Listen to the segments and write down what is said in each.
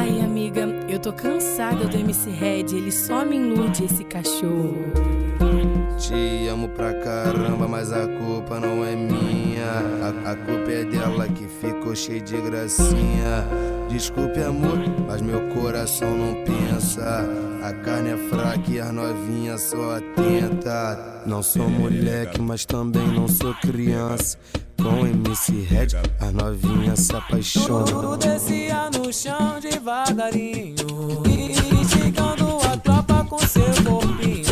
Ai, amiga, eu tô cansada do MC Red, ele só me ilude esse cachorro. Te amo pra caramba, mas a culpa não é minha. A, a, culpa é dela que ficou cheia de gracinha. Desculpe, amor, mas meu coração não pensa. A carne é fraca e as novinhas só atenta. Não sou moleque, mas também não sou criança. Com MC Red, as novinhas se apaixonam. Tudo descia no chão devagarinho. Instigando a tropa com seu corpinho.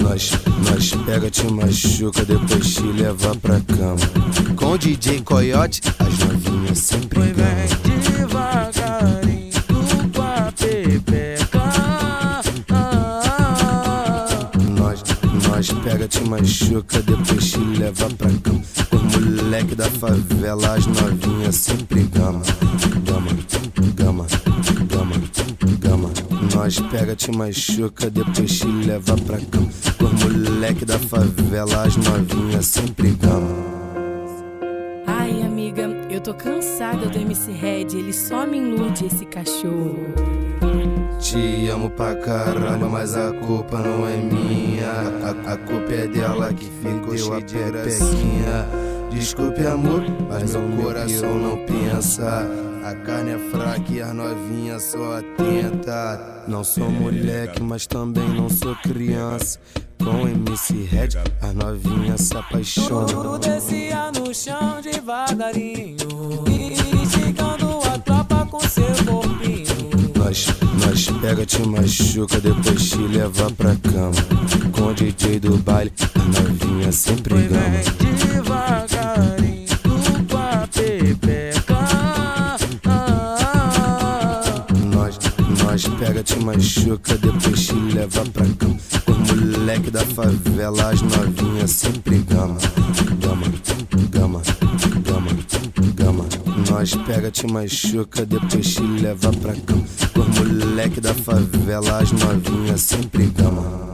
Nós, nós pega, te machuca, depois te leva pra cama. Com o DJ Coyote, as novinhas sempre Foi bem devagarinho com a pepeca. Nós, nós pega, te machuca, depois te leva pra cama. Os moleque da favela, as novinhas sempre gama. Nós pega, te machuca, depois te leva pra cama. Os moleque da favela, as novinhas sempre gama. Ai, amiga, eu tô cansada do MC Red, ele só me ilude esse cachorro. Te amo pra caramba, mas a culpa não é minha. A, a culpa é dela que ficou cheia de pequinha. Desculpe, amor, mas meu coração não pensa. A carne é fraca e as novinhas só atenta. Não sou moleque, mas também não sou criança. Com MC Red, as novinhas se apaixonam. Tudo descia no chão devagarinho. Instigando a tropa com seu corpinho. Nós, nós pega, te machuca, depois te leva pra cama. Com o DJ do baile, as novinhas sempre gama. Nós pega, te machuca, depois te leva pra cama. Os moleque da favela, as novinhas sempre gama. Gama, gama, gama, gama. Nós pega, te machuca, depois te leva pra cama. Os moleque da favela, as novinhas sempre gama.